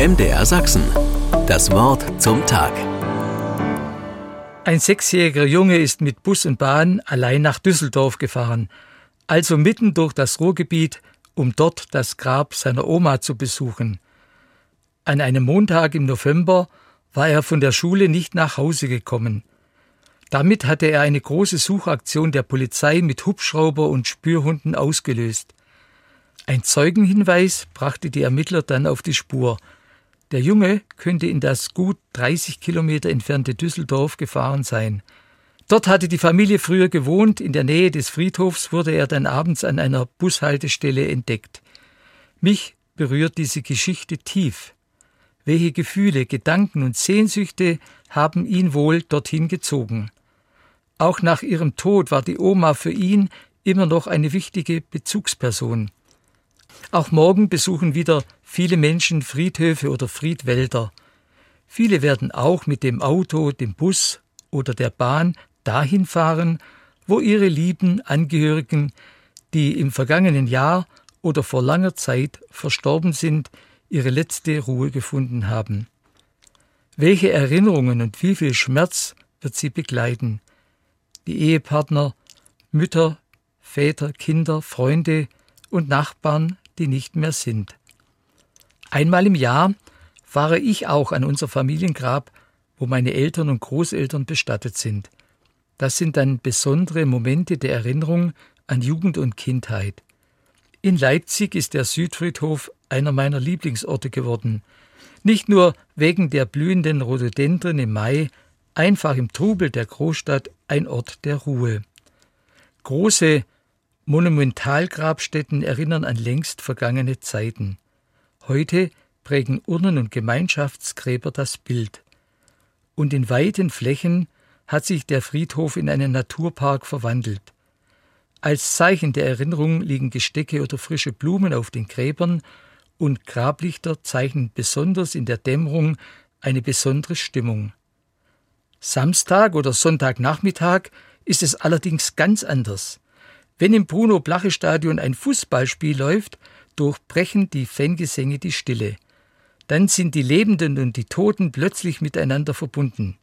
MDR Sachsen. Das Wort zum Tag. Ein sechsjähriger Junge ist mit Bus und Bahn allein nach Düsseldorf gefahren, also mitten durch das Ruhrgebiet, um dort das Grab seiner Oma zu besuchen. An einem Montag im November war er von der Schule nicht nach Hause gekommen. Damit hatte er eine große Suchaktion der Polizei mit Hubschrauber und Spürhunden ausgelöst. Ein Zeugenhinweis brachte die Ermittler dann auf die Spur. Der Junge könnte in das gut 30 Kilometer entfernte Düsseldorf gefahren sein. Dort hatte die Familie früher gewohnt, in der Nähe des Friedhofs wurde er dann abends an einer Bushaltestelle entdeckt. Mich berührt diese Geschichte tief. Welche Gefühle, Gedanken und Sehnsüchte haben ihn wohl dorthin gezogen? Auch nach ihrem Tod war die Oma für ihn immer noch eine wichtige Bezugsperson. Auch morgen besuchen wieder viele Menschen Friedhöfe oder Friedwälder. Viele werden auch mit dem Auto, dem Bus oder der Bahn dahin fahren, wo ihre lieben Angehörigen, die im vergangenen Jahr oder vor langer Zeit verstorben sind, ihre letzte Ruhe gefunden haben. Welche Erinnerungen und wie viel Schmerz wird sie begleiten? die Ehepartner, Mütter, Väter, Kinder, Freunde und Nachbarn, die nicht mehr sind. Einmal im Jahr fahre ich auch an unser Familiengrab, wo meine Eltern und Großeltern bestattet sind. Das sind dann besondere Momente der Erinnerung an Jugend und Kindheit. In Leipzig ist der Südfriedhof einer meiner Lieblingsorte geworden. Nicht nur wegen der blühenden Rhododendren im Mai, einfach im Trubel der Großstadt ein Ort der Ruhe. Große Monumentalgrabstätten erinnern an längst vergangene Zeiten. Heute prägen Urnen und Gemeinschaftsgräber das Bild. Und in weiten Flächen hat sich der Friedhof in einen Naturpark verwandelt. Als Zeichen der Erinnerung liegen Gestecke oder frische Blumen auf den Gräbern und Grablichter zeichnen besonders in der Dämmerung eine besondere Stimmung. Samstag oder Sonntagnachmittag ist es allerdings ganz anders. Wenn im Bruno-Blache-Stadion ein Fußballspiel läuft, durchbrechen die Fangesänge die Stille. Dann sind die Lebenden und die Toten plötzlich miteinander verbunden.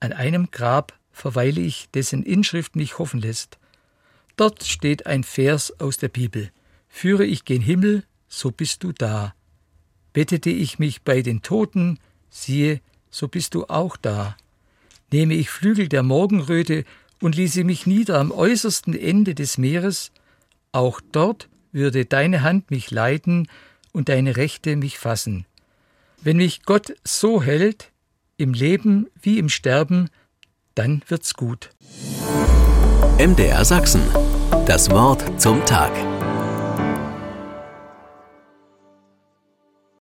An einem Grab verweile ich, dessen Inschrift mich hoffen lässt. Dort steht ein Vers aus der Bibel. Führe ich gen Himmel, so bist du da. Bettete ich mich bei den Toten, siehe, so bist du auch da nehme ich Flügel der Morgenröte und ließe mich nieder am äußersten Ende des Meeres, auch dort würde deine Hand mich leiten und deine Rechte mich fassen. Wenn mich Gott so hält, im Leben wie im Sterben, dann wird's gut. MDR Sachsen. Das Wort zum Tag.